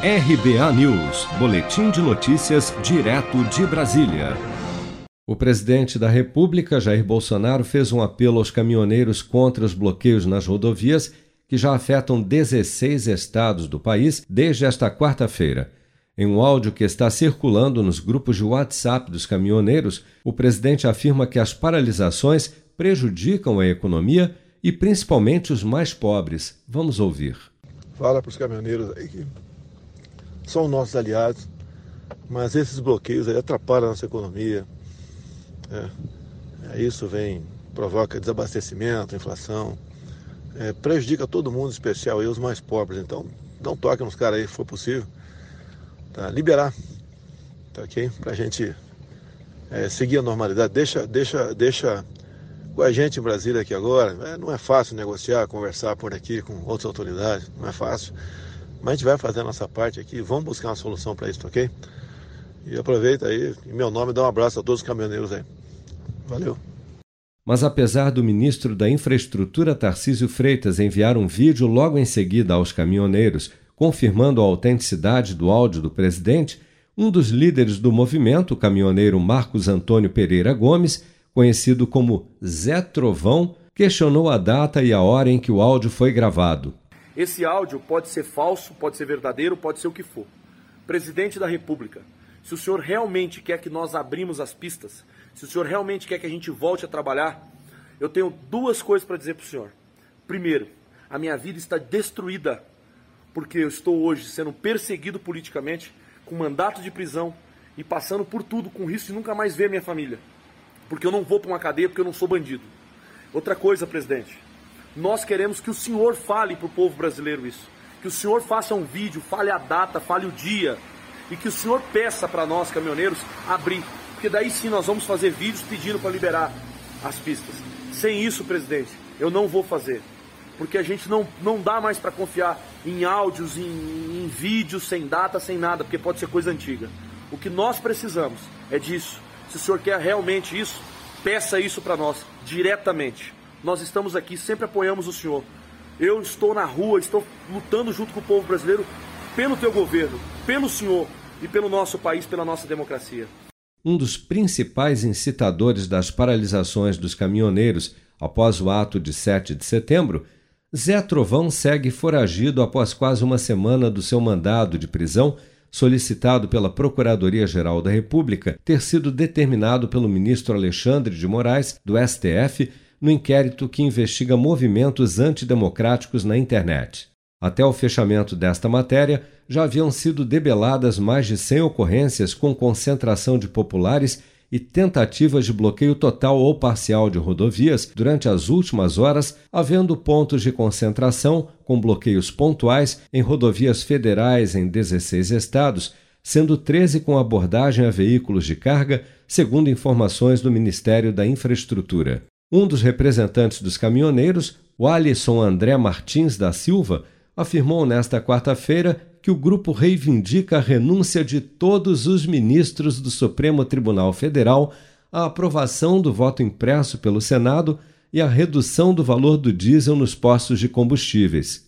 RBA News, Boletim de Notícias, direto de Brasília. O presidente da República, Jair Bolsonaro, fez um apelo aos caminhoneiros contra os bloqueios nas rodovias que já afetam 16 estados do país desde esta quarta-feira. Em um áudio que está circulando nos grupos de WhatsApp dos caminhoneiros, o presidente afirma que as paralisações prejudicam a economia e principalmente os mais pobres. Vamos ouvir. Fala para os caminhoneiros aí que são nossos aliados, mas esses bloqueios atrapalham a nossa economia. É, é, isso vem, provoca desabastecimento, inflação, é, prejudica todo mundo, em especial aí os mais pobres. Então, dá um toque nos caras aí, se for possível, tá? liberar, tá ok? Para a gente é, seguir a normalidade. Deixa, deixa, deixa com a gente em Brasília aqui agora. É, não é fácil negociar, conversar por aqui com outras autoridades, não é fácil. Mas a gente vai fazer a nossa parte aqui, vamos buscar uma solução para isso, ok? E aproveita aí, em meu nome, dá um abraço a todos os caminhoneiros aí. Valeu. Mas apesar do ministro da Infraestrutura Tarcísio Freitas enviar um vídeo logo em seguida aos caminhoneiros, confirmando a autenticidade do áudio do presidente, um dos líderes do movimento, o caminhoneiro Marcos Antônio Pereira Gomes, conhecido como Zé Trovão, questionou a data e a hora em que o áudio foi gravado. Esse áudio pode ser falso, pode ser verdadeiro, pode ser o que for. Presidente da República, se o senhor realmente quer que nós abrimos as pistas, se o senhor realmente quer que a gente volte a trabalhar, eu tenho duas coisas para dizer para o senhor. Primeiro, a minha vida está destruída porque eu estou hoje sendo perseguido politicamente, com mandato de prisão e passando por tudo com risco de nunca mais ver minha família. Porque eu não vou para uma cadeia porque eu não sou bandido. Outra coisa, presidente, nós queremos que o senhor fale para o povo brasileiro isso. Que o senhor faça um vídeo, fale a data, fale o dia. E que o senhor peça para nós, caminhoneiros, abrir. Porque daí sim nós vamos fazer vídeos pedindo para liberar as pistas. Sem isso, presidente, eu não vou fazer. Porque a gente não, não dá mais para confiar em áudios, em, em vídeos, sem data, sem nada, porque pode ser coisa antiga. O que nós precisamos é disso. Se o senhor quer realmente isso, peça isso para nós, diretamente. Nós estamos aqui, sempre apoiamos o Senhor. Eu estou na rua, estou lutando junto com o povo brasileiro pelo teu governo, pelo Senhor e pelo nosso país, pela nossa democracia. Um dos principais incitadores das paralisações dos caminhoneiros após o ato de 7 de setembro, Zé Trovão segue foragido após quase uma semana do seu mandado de prisão, solicitado pela Procuradoria-Geral da República, ter sido determinado pelo ministro Alexandre de Moraes, do STF, no inquérito que investiga movimentos antidemocráticos na internet. Até o fechamento desta matéria, já haviam sido debeladas mais de 100 ocorrências com concentração de populares e tentativas de bloqueio total ou parcial de rodovias durante as últimas horas, havendo pontos de concentração com bloqueios pontuais em rodovias federais em 16 estados, sendo 13 com abordagem a veículos de carga, segundo informações do Ministério da Infraestrutura. Um dos representantes dos caminhoneiros, o Alisson André Martins da Silva, afirmou nesta quarta-feira que o grupo reivindica a renúncia de todos os ministros do Supremo Tribunal Federal, a aprovação do voto impresso pelo Senado e a redução do valor do diesel nos postos de combustíveis.